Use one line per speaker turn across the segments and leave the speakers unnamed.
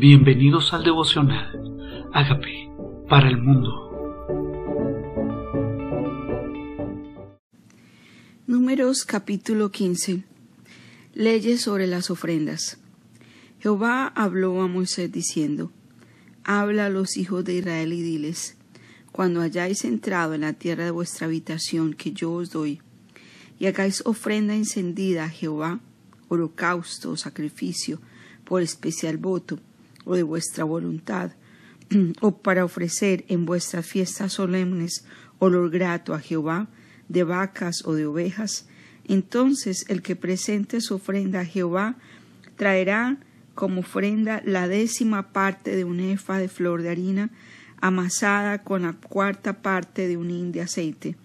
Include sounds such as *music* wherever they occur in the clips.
Bienvenidos al devocional. Hágame para el mundo.
Números capítulo 15. Leyes sobre las ofrendas. Jehová habló a Moisés diciendo, Habla a los hijos de Israel y diles, Cuando hayáis entrado en la tierra de vuestra habitación que yo os doy, y hagáis ofrenda encendida a Jehová, holocausto o sacrificio, por especial voto, o de vuestra voluntad, *clears throat* o para ofrecer en vuestras fiestas solemnes olor grato a Jehová, de vacas o de ovejas, entonces el que presente su ofrenda a Jehová traerá como ofrenda la décima parte de un efa de flor de harina amasada con la cuarta parte de un hin de aceite.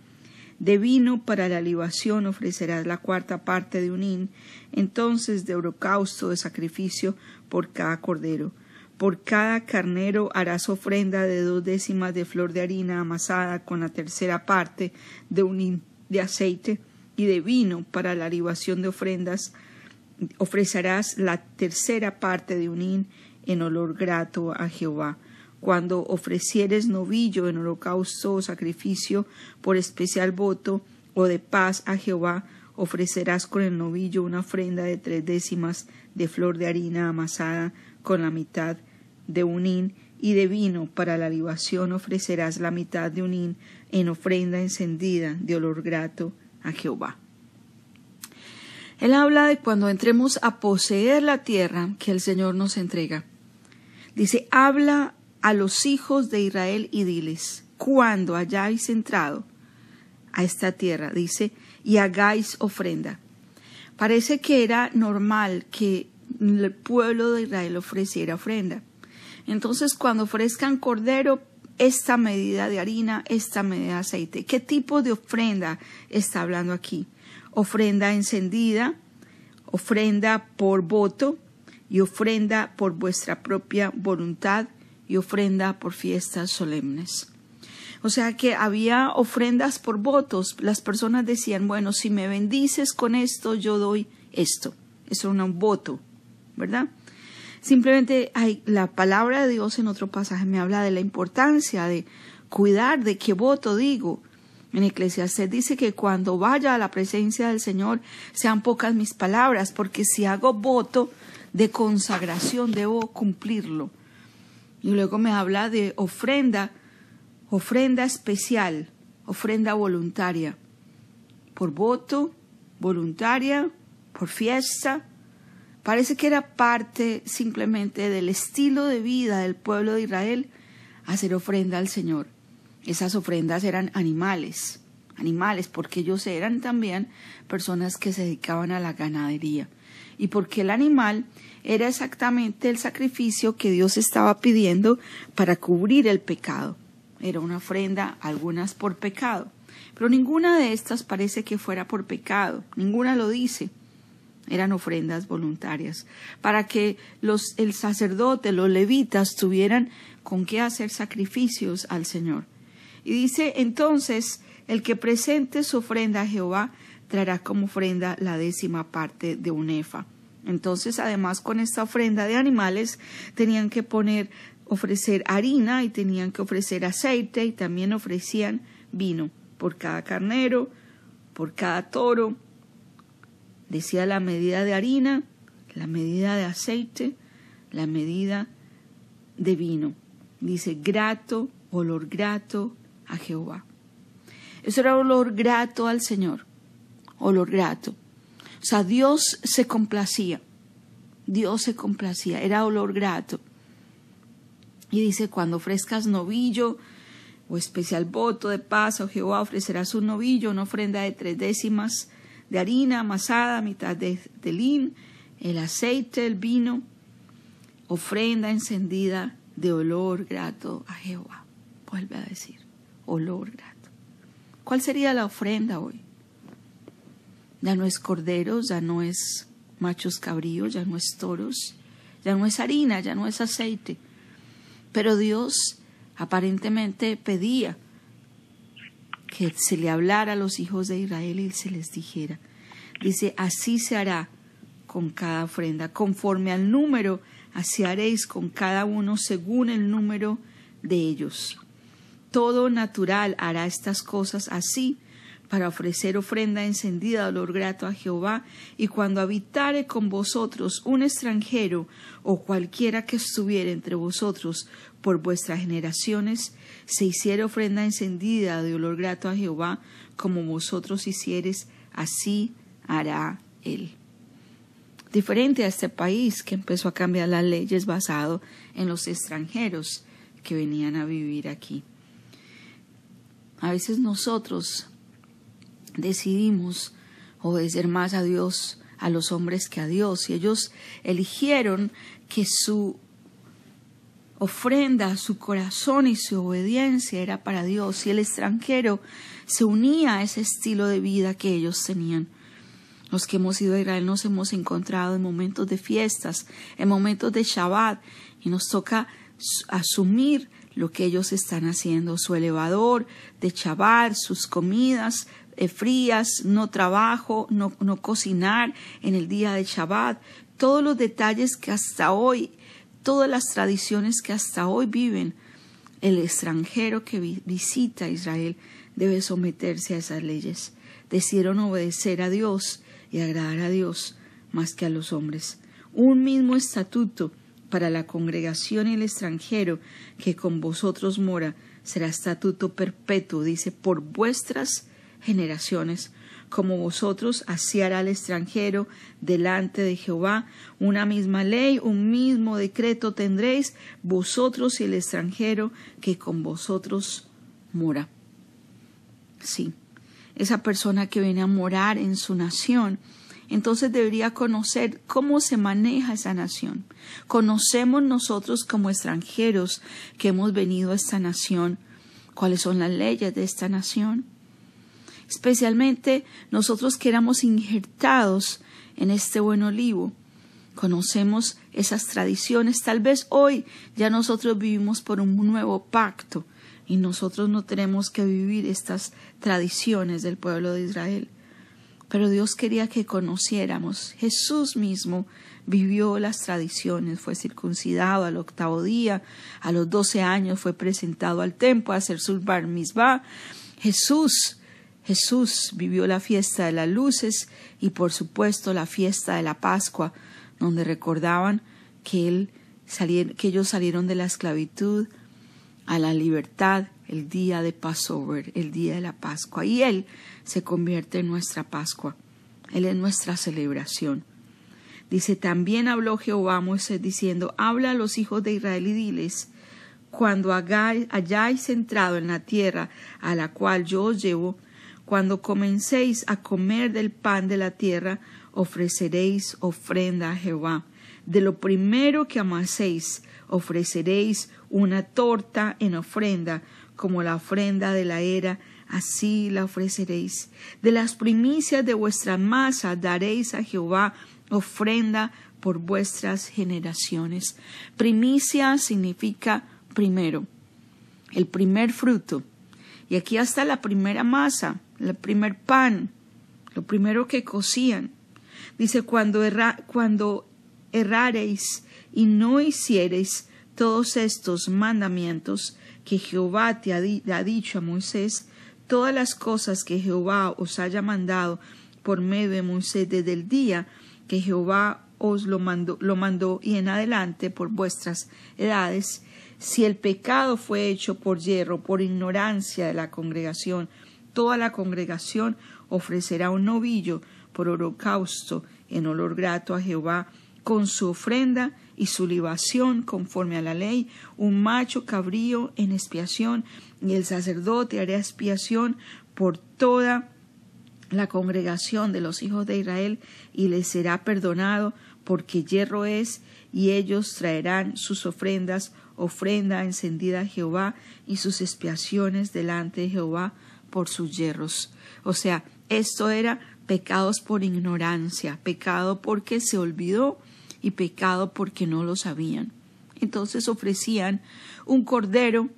De vino para la libación ofrecerás la cuarta parte de un hin, entonces de holocausto de sacrificio por cada cordero por cada carnero harás ofrenda de dos décimas de flor de harina amasada con la tercera parte de un hin de aceite y de vino para la libación de ofrendas. Ofrecerás la tercera parte de un hin en olor grato a Jehová. Cuando ofrecieres novillo en holocausto o sacrificio por especial voto o de paz a Jehová, ofrecerás con el novillo una ofrenda de tres décimas de flor de harina amasada con la mitad de un hin y de vino para la libación ofrecerás la mitad de un hin en ofrenda encendida de olor grato a Jehová. Él habla de cuando entremos a poseer la tierra que el Señor nos entrega. Dice, habla a los hijos de Israel y diles, cuando hayáis entrado a esta tierra, dice, y hagáis ofrenda. Parece que era normal que el pueblo de Israel ofreciera ofrenda. Entonces, cuando ofrezcan cordero, esta medida de harina, esta medida de aceite. ¿Qué tipo de ofrenda está hablando aquí? Ofrenda encendida, ofrenda por voto y ofrenda por vuestra propia voluntad y ofrenda por fiestas solemnes. O sea que había ofrendas por votos. Las personas decían, bueno, si me bendices con esto, yo doy esto. Eso era un voto, ¿verdad? Simplemente hay la palabra de Dios en otro pasaje me habla de la importancia de cuidar de qué voto digo. En Eclesiastes dice que cuando vaya a la presencia del Señor sean pocas mis palabras, porque si hago voto de consagración debo cumplirlo. Y luego me habla de ofrenda, ofrenda especial, ofrenda voluntaria, por voto, voluntaria, por fiesta, Parece que era parte simplemente del estilo de vida del pueblo de Israel hacer ofrenda al Señor. Esas ofrendas eran animales, animales, porque ellos eran también personas que se dedicaban a la ganadería. Y porque el animal era exactamente el sacrificio que Dios estaba pidiendo para cubrir el pecado. Era una ofrenda, algunas por pecado. Pero ninguna de estas parece que fuera por pecado, ninguna lo dice eran ofrendas voluntarias, para que los, el sacerdote, los levitas tuvieran con qué hacer sacrificios al Señor. Y dice entonces, el que presente su ofrenda a Jehová traerá como ofrenda la décima parte de un efa. Entonces, además, con esta ofrenda de animales, tenían que poner, ofrecer harina y tenían que ofrecer aceite y también ofrecían vino por cada carnero, por cada toro, Decía la medida de harina, la medida de aceite, la medida de vino. Dice grato, olor grato a Jehová. Eso era olor grato al Señor, olor grato. O sea, Dios se complacía, Dios se complacía, era olor grato. Y dice, cuando ofrezcas novillo o especial voto de paz a Jehová, ofrecerás un novillo, una ofrenda de tres décimas de harina amasada, mitad de, lin, el aceite, el vino, ofrenda encendida de olor grato a Jehová. Vuelve a decir, olor grato. ¿Cuál sería la ofrenda hoy? Ya no es corderos, ya no es machos cabríos, ya no es toros, ya no es harina, ya no es aceite. Pero Dios aparentemente pedía que se le hablara a los hijos de Israel y se les dijera, dice, así se hará con cada ofrenda. Conforme al número, así haréis con cada uno según el número de ellos. Todo natural hará estas cosas así para ofrecer ofrenda encendida de olor grato a Jehová, y cuando habitare con vosotros un extranjero o cualquiera que estuviere entre vosotros por vuestras generaciones, se hiciere ofrenda encendida de olor grato a Jehová, como vosotros hicieres, así hará él. Diferente a este país que empezó a cambiar las leyes basado en los extranjeros que venían a vivir aquí. A veces nosotros decidimos obedecer más a Dios, a los hombres que a Dios, y ellos eligieron que su ofrenda, su corazón y su obediencia era para Dios, y el extranjero se unía a ese estilo de vida que ellos tenían. Los que hemos ido a Israel nos hemos encontrado en momentos de fiestas, en momentos de Shabbat, y nos toca asumir lo que ellos están haciendo, su elevador de Shabbat, sus comidas eh, frías, no trabajo, no, no cocinar en el día de Shabbat, todos los detalles que hasta hoy, todas las tradiciones que hasta hoy viven, el extranjero que visita Israel debe someterse a esas leyes. Decidieron obedecer a Dios y agradar a Dios más que a los hombres. Un mismo estatuto para la congregación y el extranjero que con vosotros mora será estatuto perpetuo, dice, por vuestras generaciones. Como vosotros, así hará el extranjero delante de Jehová. Una misma ley, un mismo decreto tendréis vosotros y el extranjero que con vosotros mora. Sí, esa persona que viene a morar en su nación, entonces debería conocer cómo se maneja esa nación. Conocemos nosotros como extranjeros que hemos venido a esta nación, cuáles son las leyes de esta nación especialmente nosotros que éramos injertados en este buen olivo. Conocemos esas tradiciones. Tal vez hoy ya nosotros vivimos por un nuevo pacto y nosotros no tenemos que vivir estas tradiciones del pueblo de Israel. Pero Dios quería que conociéramos. Jesús mismo vivió las tradiciones, fue circuncidado al octavo día, a los doce años fue presentado al templo a hacer su bar. Jesús Jesús vivió la fiesta de las luces y por supuesto la fiesta de la Pascua, donde recordaban que, ellos salieron de la esclavitud a la libertad el día de Passover, el día de la Pascua. Y Él se convierte en nuestra Pascua. Él es nuestra celebración. Dice, también habló Jehová a Moisés diciendo, habla a los hijos de Israel y diles, cuando hayáis entrado en la tierra a la cual yo os llevo, cuando comencéis a comer del pan de la tierra, ofreceréis ofrenda a Jehová. De lo primero que amaséis, ofreceréis una torta en ofrenda, como la ofrenda de la era, así la ofreceréis. De las primicias de vuestra masa daréis a Jehová ofrenda por vuestras generaciones. Primicia significa primero, el primer fruto. Y aquí hasta la primera masa el primer pan, lo primero que cocían. Dice, cuando, cuando errareis y no hiciereis todos estos mandamientos que Jehová te ha, ha, dicho a Moisés, todas las cosas que Jehová os haya mandado por medio de Moisés desde el día que Jehová os lo mandó, lo mandó y en adelante por vuestras edades, si el pecado fue hecho por hierro, por ignorancia de la congregación, toda la congregación ofrecerá un novillo por holocausto en olor grato a Jehová, con su ofrenda y su libación conforme a la ley, un macho cabrío en expiación, y el sacerdote hará expiación por toda la congregación de los hijos de Israel, y les será perdonado, porque hierro es, y ellos traerán sus ofrendas, ofrenda encendida a Jehová, y sus expiaciones delante de Jehová, por sus hierros. O sea, esto era pecados por ignorancia, pecado porque se olvidó y pecado porque no lo sabían. Entonces ofrecían un cordero,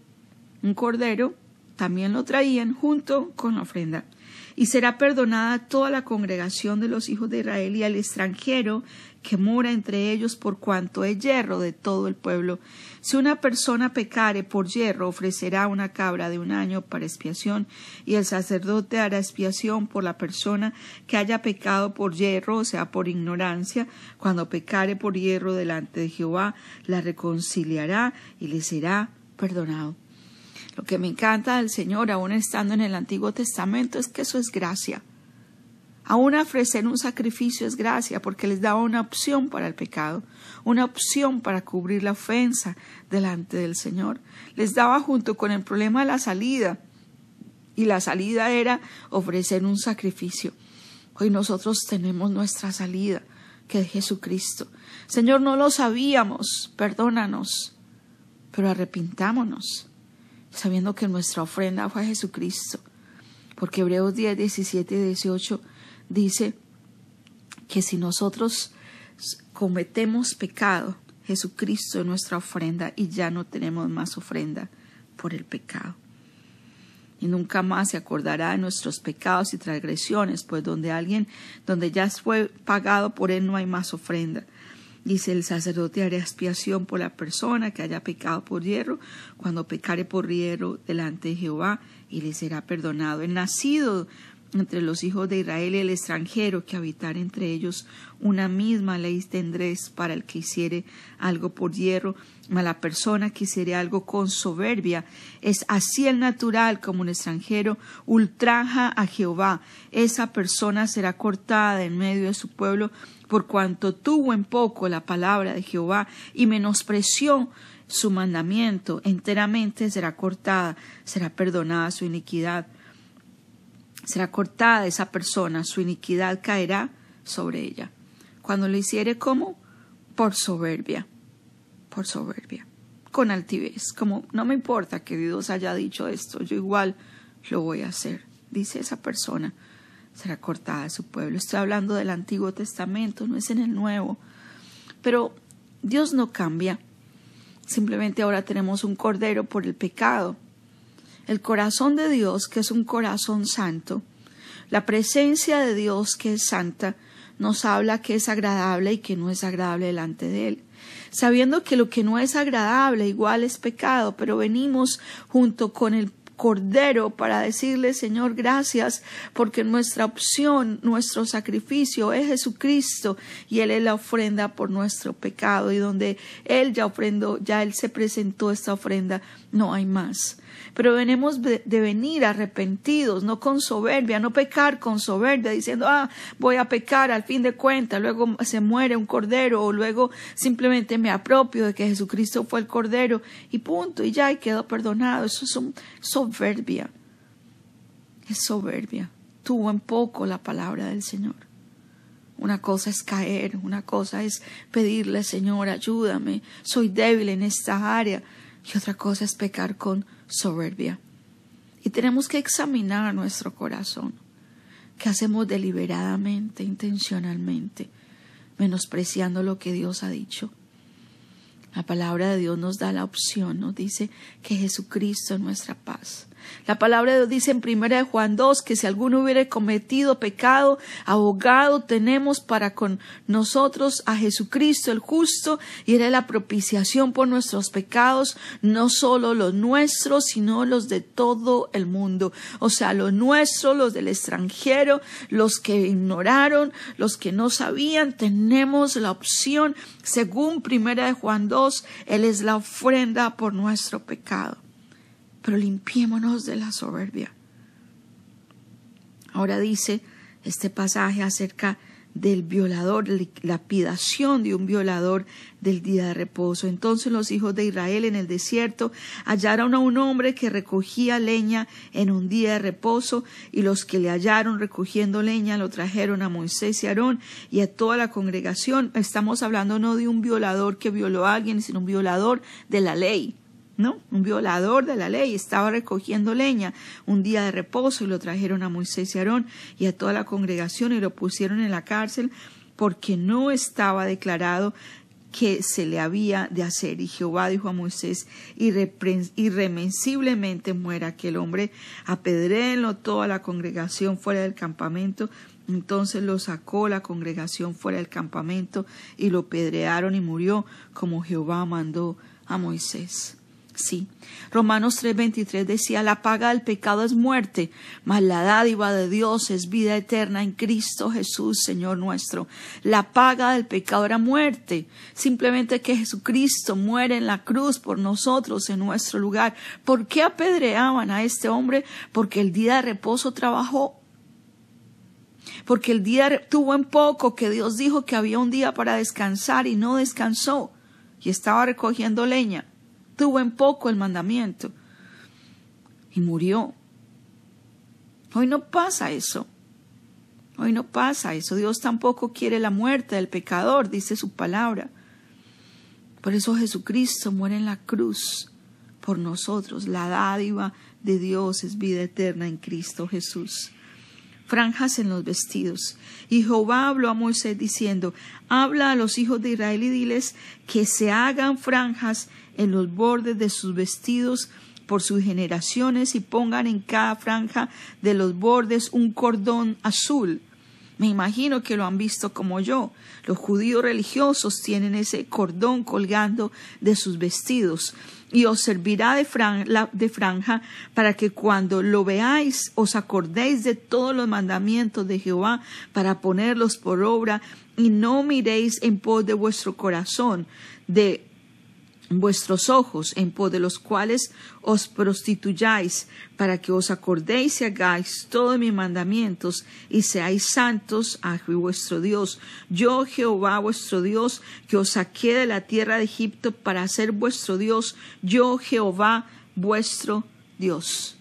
un cordero, también lo traían junto con la ofrenda. y será perdonada toda la congregación de los hijos de Israel y al extranjero que mora entre ellos por cuanto es hierro de todo el pueblo. Si una persona pecare por hierro, ofrecerá una cabra de un año para expiación, y el sacerdote hará expiación por la persona que haya pecado por hierro, o sea, por ignorancia. Cuando pecare por hierro delante de Jehová, la reconciliará y le será perdonado. Lo que me encanta del Señor, aún estando en el Antiguo Testamento, es que eso es gracia. Aún ofrecer un sacrificio es gracia porque les daba una opción para el pecado, una opción para cubrir la ofensa delante del Señor. Les daba junto con el problema la salida y la salida era ofrecer un sacrificio. Hoy nosotros tenemos nuestra salida, que es Jesucristo. Señor, no lo sabíamos, perdónanos, pero arrepintámonos, sabiendo que nuestra ofrenda fue Jesucristo. Porque Hebreos 10, 17 y 18 dice que si nosotros cometemos pecado, Jesucristo es nuestra ofrenda y ya no tenemos más ofrenda por el pecado. Y nunca más se acordará de nuestros pecados y transgresiones, pues donde alguien, donde ya fue pagado por él, no hay más ofrenda. Dice el sacerdote hará expiación por la persona que haya pecado por hierro, cuando pecare por hierro delante de Jehová, y le será perdonado. El nacido entre los hijos de Israel y el extranjero que habitar entre ellos una misma ley tendréis para el que hiciere algo por hierro, a la persona que hiciere algo con soberbia. Es así el natural como un extranjero ultraja a Jehová. Esa persona será cortada en medio de su pueblo por cuanto tuvo en poco la palabra de Jehová y menospreció su mandamiento, enteramente será cortada, será perdonada su iniquidad será cortada esa persona, su iniquidad caerá sobre ella. Cuando lo hiciere como por soberbia, por soberbia, con altivez, como no me importa que Dios haya dicho esto, yo igual lo voy a hacer, dice esa persona, será cortada de su pueblo. Estoy hablando del Antiguo Testamento, no es en el Nuevo, pero Dios no cambia. Simplemente ahora tenemos un cordero por el pecado el corazón de Dios, que es un corazón santo, la presencia de Dios, que es santa, nos habla que es agradable y que no es agradable delante de Él. Sabiendo que lo que no es agradable igual es pecado, pero venimos junto con el Cordero para decirle, Señor, gracias, porque nuestra opción, nuestro sacrificio es Jesucristo y Él es la ofrenda por nuestro pecado y donde Él ya ofrendó, ya Él se presentó esta ofrenda, no hay más pero venimos de, venir arrepentidos, no con soberbia, no pecar con soberbia, diciendo, ah, voy a pecar al fin de cuentas, luego se muere un cordero, o luego simplemente me apropio de que Jesucristo fue el cordero, y punto, y ya, y quedo perdonado. Eso es un soberbia, es soberbia. Tuvo en poco la palabra del Señor. Una cosa es caer, una cosa es pedirle, Señor, ayúdame, soy débil en esta área, y otra cosa es pecar con soberbia. Y tenemos que examinar nuestro corazón. ¿Qué hacemos deliberadamente, intencionalmente, menospreciando lo que Dios ha dicho? La palabra de Dios nos da la opción, nos dice que Jesucristo es nuestra paz. La palabra de Dios dice en primera de Juan 2 que si alguno hubiera cometido pecado, abogado tenemos para con nosotros a Jesucristo el justo y era la propiciación por nuestros pecados, no solo los nuestros, sino los de todo el mundo. O sea, los nuestros, los del extranjero, los que ignoraron, los que no sabían, tenemos la opción, según primera de Juan 2, Él es la ofrenda por nuestro pecado pero limpiémonos de la soberbia. Ahora dice este pasaje acerca del violador, la lapidación de un violador del día de reposo. Entonces los hijos de Israel en el desierto hallaron a un hombre que recogía leña en un día de reposo y los que le hallaron recogiendo leña lo trajeron a Moisés y Aarón y a toda la congregación. Estamos hablando no de un violador que violó a alguien, sino un violador de la ley ¿no? Un violador de la ley estaba recogiendo leña un día de reposo y lo trajeron a Moisés y Aarón y a toda la congregación y lo pusieron en la cárcel porque no estaba declarado que se le había de hacer. Y Jehová dijo a Moisés, irremensiblemente muera aquel hombre, apedréenlo toda la congregación fuera del campamento. Entonces lo sacó la congregación fuera del campamento y lo pedrearon y murió como Jehová mandó a Moisés. Sí. Romanos 3:23 decía, la paga del pecado es muerte, mas la dádiva de Dios es vida eterna en Cristo Jesús, Señor nuestro. La paga del pecado era muerte, simplemente que Jesucristo muere en la cruz por nosotros en nuestro lugar. ¿Por qué apedreaban a este hombre? Porque el día de reposo trabajó. Porque el día tuvo en poco que Dios dijo que había un día para descansar y no descansó y estaba recogiendo leña tuvo en poco el mandamiento y murió. Hoy no pasa eso. Hoy no pasa eso. Dios tampoco quiere la muerte del pecador, dice su palabra. Por eso Jesucristo muere en la cruz por nosotros. La dádiva de Dios es vida eterna en Cristo Jesús. Franjas en los vestidos. Y Jehová habló a Moisés diciendo, habla a los hijos de Israel y diles que se hagan franjas en los bordes de sus vestidos por sus generaciones y pongan en cada franja de los bordes un cordón azul. Me imagino que lo han visto como yo. Los judíos religiosos tienen ese cordón colgando de sus vestidos y os servirá de, franja para que cuando lo veáis os acordéis de todos los mandamientos de Jehová para ponerlos por obra y no miréis en pos de vuestro corazón de vuestros ojos, en pos de los cuales os prostituyáis, para que os acordéis y hagáis todos mis mandamientos, y seáis santos a vuestro Dios. Yo, Jehová vuestro Dios, que os saqué de la tierra de Egipto para ser vuestro Dios, yo, Jehová vuestro Dios.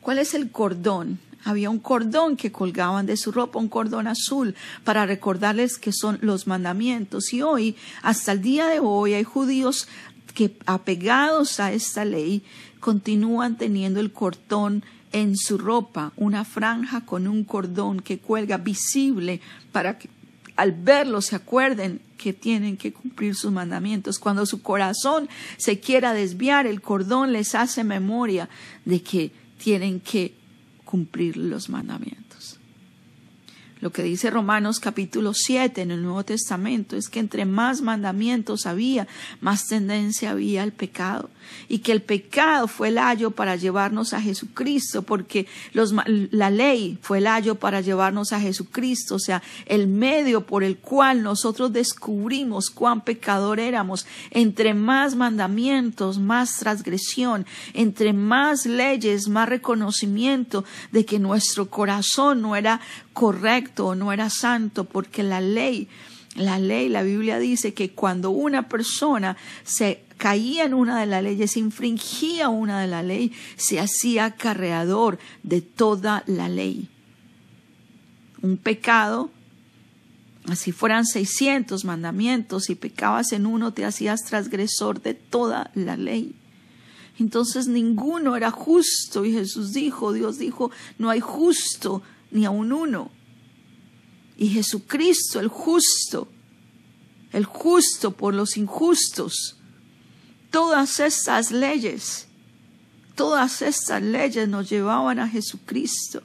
¿Cuál es el cordón había un cordón que colgaban de su ropa, un cordón azul, para recordarles que son los mandamientos. Y hoy, hasta el día de hoy, hay judíos que, apegados a esta ley, continúan teniendo el cordón en su ropa, una franja con un cordón que cuelga visible para que al verlo se acuerden que tienen que cumplir sus mandamientos. Cuando su corazón se quiera desviar, el cordón les hace memoria de que tienen que cumplir los mandamientos. Lo que dice Romanos capítulo 7 en el Nuevo Testamento es que entre más mandamientos había, más tendencia había al pecado. Y que el pecado fue el ayo para llevarnos a Jesucristo, porque la ley fue el ayo para llevarnos a Jesucristo, o sea, el medio por el cual nosotros descubrimos cuán pecador éramos. Entre más mandamientos, más transgresión, entre más leyes, más reconocimiento de que nuestro corazón no era correcto no era santo, porque la ley, la ley, la Biblia dice que cuando una persona se caía en una de las leyes, infringía una de la ley, se hacía acarreador de toda la ley. Un pecado, así fueran 600 mandamientos, y pecabas en uno, te hacías transgresor de toda la ley. Entonces ninguno era justo y Jesús dijo, Dios dijo, no hay justo ni aun uno. Y Jesucristo, el justo, el justo por los injustos, todas estas leyes, todas estas leyes nos llevaban a Jesucristo.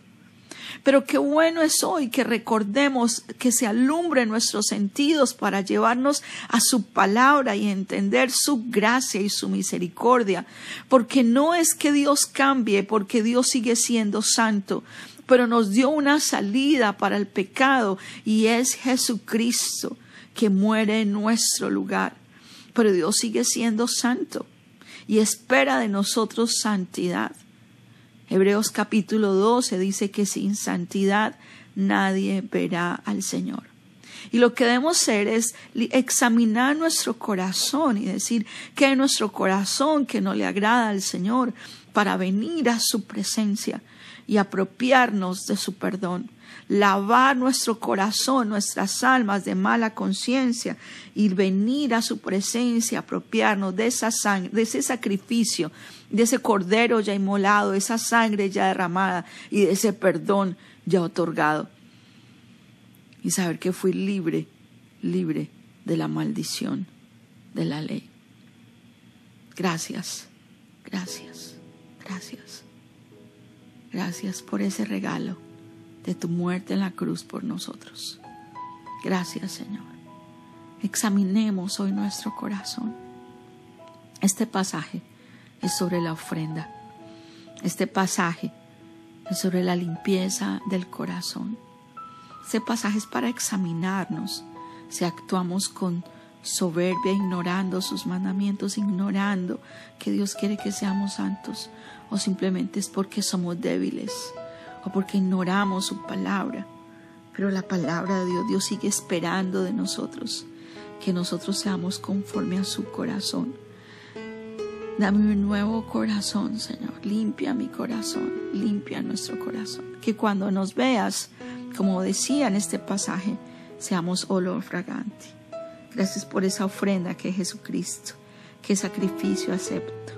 Pero qué bueno es hoy que recordemos que se alumbre nuestros sentidos para llevarnos a su palabra y entender su gracia y su misericordia. Porque no es que Dios cambie, porque Dios sigue siendo santo, pero nos dio una salida para el pecado y es Jesucristo que muere en nuestro lugar. Pero Dios sigue siendo santo y espera de nosotros santidad. Hebreos capítulo 12 dice que sin santidad nadie verá al Señor. Y lo que debemos hacer es examinar nuestro corazón y decir que es nuestro corazón que no le agrada al Señor para venir a su presencia y apropiarnos de su perdón, lavar nuestro corazón, nuestras almas de mala conciencia y venir a su presencia, apropiarnos de esa sangre, de ese sacrificio, de ese cordero ya inmolado, de esa sangre ya derramada y de ese perdón ya otorgado. Y saber que fui libre, libre de la maldición de la ley. Gracias, gracias, gracias. Gracias por ese regalo de tu muerte en la cruz por nosotros. Gracias, Señor. Examinemos hoy nuestro corazón. Este pasaje es sobre la ofrenda. Este pasaje es sobre la limpieza del corazón. Este pasaje es para examinarnos si actuamos con soberbia, ignorando sus mandamientos, ignorando que Dios quiere que seamos santos, o simplemente es porque somos débiles, o porque ignoramos su palabra. Pero la palabra de Dios, Dios sigue esperando de nosotros que nosotros seamos conforme a su corazón. Dame un nuevo corazón, Señor. Limpia mi corazón, limpia nuestro corazón. Que cuando nos veas, como decía en este pasaje, seamos olor fragante. Gracias por esa ofrenda que es Jesucristo, que sacrificio acepto.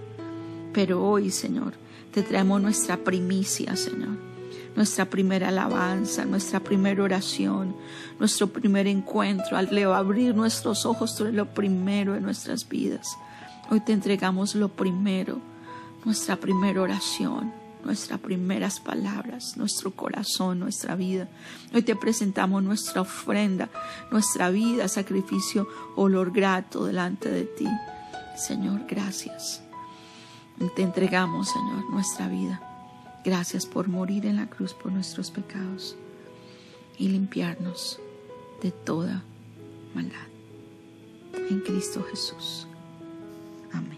Pero hoy, Señor, te traemos nuestra primicia, Señor. Nuestra primera alabanza, nuestra primera oración, nuestro primer encuentro, al abrir nuestros ojos, tú lo primero de nuestras vidas. Hoy te entregamos lo primero, nuestra primera oración, nuestras primeras palabras, nuestro corazón, nuestra vida. Hoy te presentamos nuestra ofrenda, nuestra vida, sacrificio, olor grato delante de ti. Señor, gracias. Te entregamos, Señor, nuestra vida. Gracias por morir en la cruz por nuestros pecados y limpiarnos de toda maldad. En Cristo Jesús. Amén.